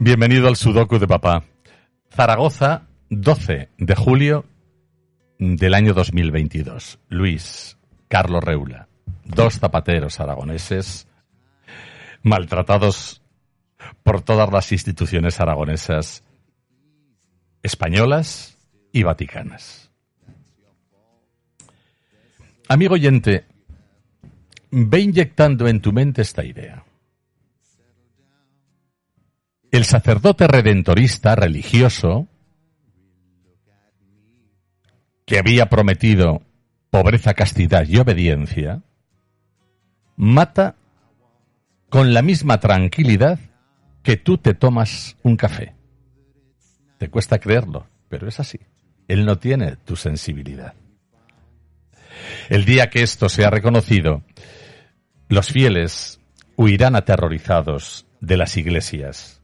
Bienvenido al Sudoku de Papá. Zaragoza, 12 de julio del año 2022. Luis, Carlos Reula, dos zapateros aragoneses maltratados por todas las instituciones aragonesas españolas y vaticanas. Amigo oyente, ve inyectando en tu mente esta idea. El sacerdote redentorista religioso que había prometido pobreza, castidad y obediencia, mata con la misma tranquilidad que tú te tomas un café. Te cuesta creerlo, pero es así. Él no tiene tu sensibilidad. El día que esto sea reconocido, los fieles huirán aterrorizados de las iglesias.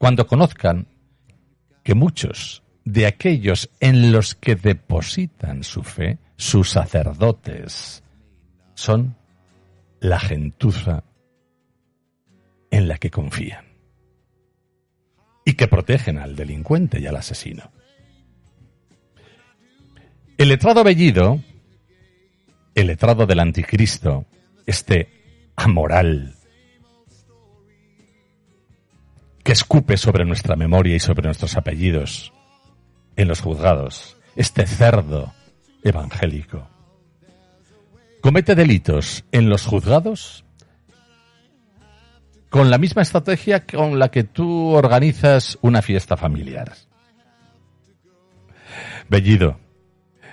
Cuando conozcan que muchos de aquellos en los que depositan su fe, sus sacerdotes, son la gentuza en la que confían y que protegen al delincuente y al asesino. El letrado Bellido, el letrado del anticristo, este amoral escupe sobre nuestra memoria y sobre nuestros apellidos en los juzgados, este cerdo evangélico, comete delitos en los juzgados con la misma estrategia con la que tú organizas una fiesta familiar. Bellido,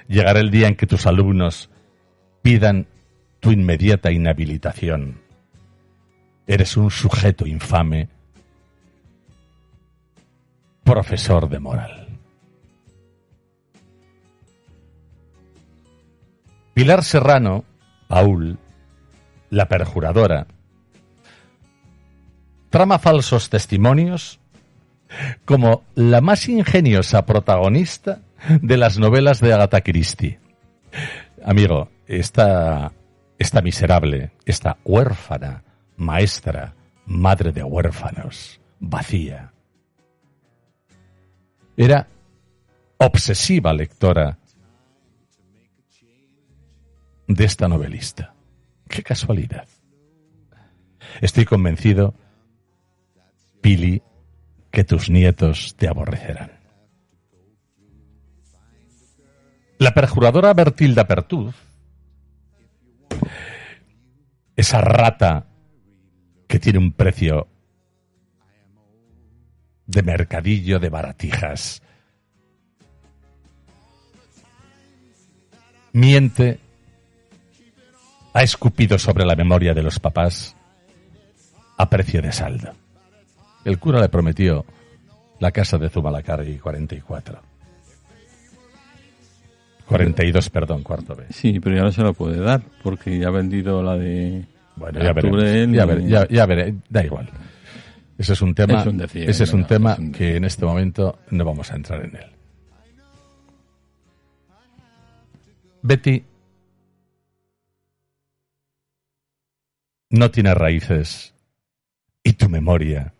llegará el día en que tus alumnos pidan tu inmediata inhabilitación. Eres un sujeto infame, profesor de moral. Pilar Serrano, Paul, la perjuradora, trama falsos testimonios como la más ingeniosa protagonista de las novelas de Agatha Christie. Amigo, esta, esta miserable, esta huérfana, maestra, madre de huérfanos, vacía, era obsesiva lectora de esta novelista. Qué casualidad. Estoy convencido, Pili, que tus nietos te aborrecerán. La perjuradora Bertilda Pertuz, esa rata que tiene un precio de mercadillo de baratijas, miente, ha escupido sobre la memoria de los papás a precio de saldo. El cura le prometió la casa de Zumalacárregui 44. 42, perdón, cuarto B. Sí, pero ya no se lo puede dar, porque ya ha vendido la de Bueno, ya veremos. ya veré, da igual. Ese es un tema, Es un decir, ese es un tema Es un que en este momento no vamos a entrar en él. Betty no tiene raíces y tu memoria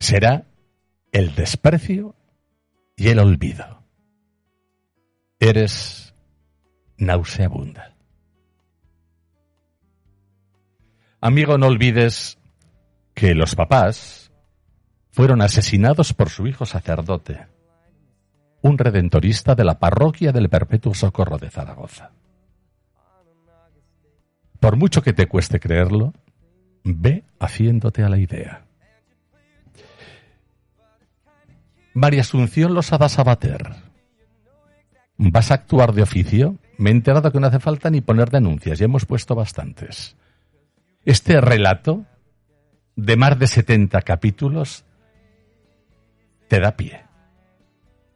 será el desprecio y el olvido. Eres nauseabunda. Amigo, no olvides que los papás fueron asesinados por su hijo sacerdote, un redentorista de la parroquia del Perpetuo Socorro de Zaragoza. Por mucho que te cueste creerlo, ve haciéndote a la idea. María Asunción Losada Sabater, ¿vas a actuar de oficio me he enterado que no hace falta ni poner denuncias, ya hemos puesto bastantes. Este relato de más de 70 capítulos te da pie.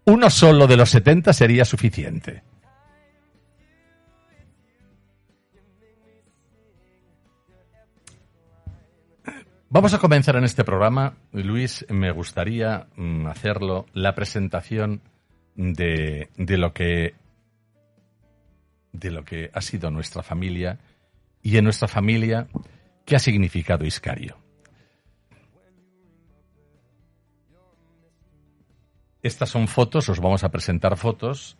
Uno solo de los 70 sería suficiente. Vamos a comenzar en este programa. Luis, me gustaría mm, hacerlo la presentación de, de lo que de lo que ha sido nuestra familia y en nuestra familia qué ha significado Iscario. Estas son fotos, os vamos a presentar fotos.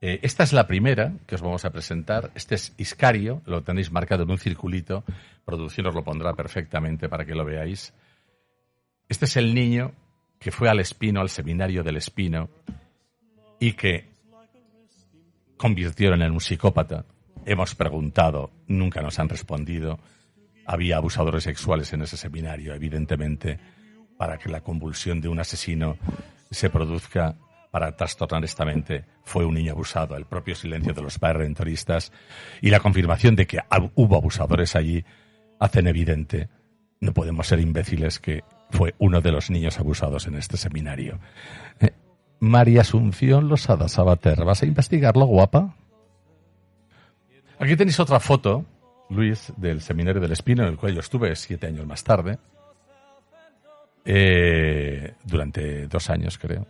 Eh, esta es la primera que os vamos a presentar. Este es Iscario, lo tenéis marcado en un circulito. Producción os lo pondrá perfectamente para que lo veáis. Este es el niño que fue al Espino, al seminario del Espino, y que convirtieron en un psicópata. Hemos preguntado, nunca nos han respondido. Había abusadores sexuales en ese seminario, evidentemente, para que la convulsión de un asesino se produzca para trastornar esta mente fue un niño abusado. El propio silencio de los padres rentoristas y la confirmación de que hubo abusadores allí hacen evidente, no podemos ser imbéciles, que fue uno de los niños abusados en este seminario. Eh, María Asunción Losada Sabater, ¿vas a investigarlo, guapa? Aquí tenéis otra foto, Luis, del seminario del Espino, en el cual yo estuve siete años más tarde. Eh, durante dos años, creo.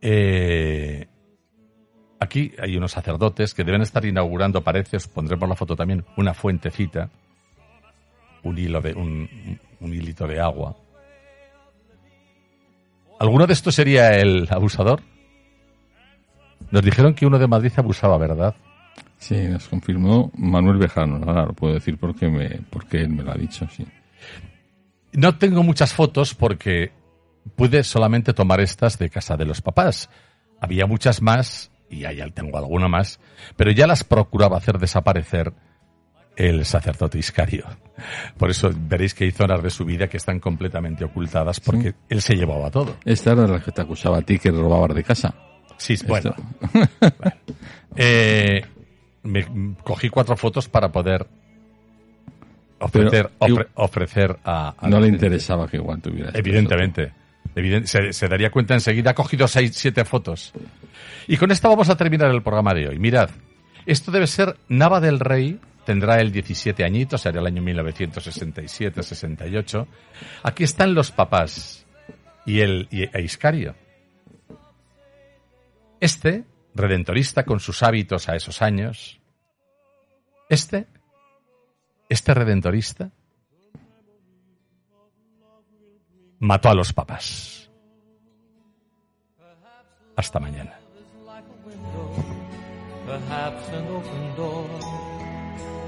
Eh, aquí hay unos sacerdotes que deben estar inaugurando, parece, os pondremos la foto también, una fuentecita, un hilo de un, hilito de agua. ¿Alguno de estos sería el abusador? Nos dijeron que uno de Madrid abusaba, ¿verdad? Sí, nos confirmó Manuel Bejano. Ahora lo puedo decir porque, me, porque él me lo ha dicho, sí. No tengo muchas fotos porque pude solamente tomar estas de casa de los papás. Había muchas más, y ahí tengo alguna más, pero ya las procuraba hacer desaparecer el sacerdote Iscario. Por eso veréis que hay zonas de su vida que están completamente ocultadas porque él se llevaba todo. Esta era la que te acusaba a ti que robabas de casa. Sí, bueno. bueno. Eh, me cogí cuatro fotos para poder ofrecer, ofre- ofrecer a, a no le interesaba que igual tuviera esto. Evidentemente. Evidente- se, se daría cuenta enseguida. Ha cogido seis, siete fotos. Y con esta vamos a terminar el programa de hoy. Mirad, esto debe ser Nava del Rey. Tendrá el 17 añitos, será el año 1967-68. Aquí están los papás y el y, e Iscario. Este, redentorista con sus hábitos a esos años. Este, este redentorista mató a los papás. Hasta mañana. perhaps an open door.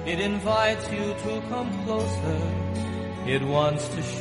It invites you to come closer. It wants to show.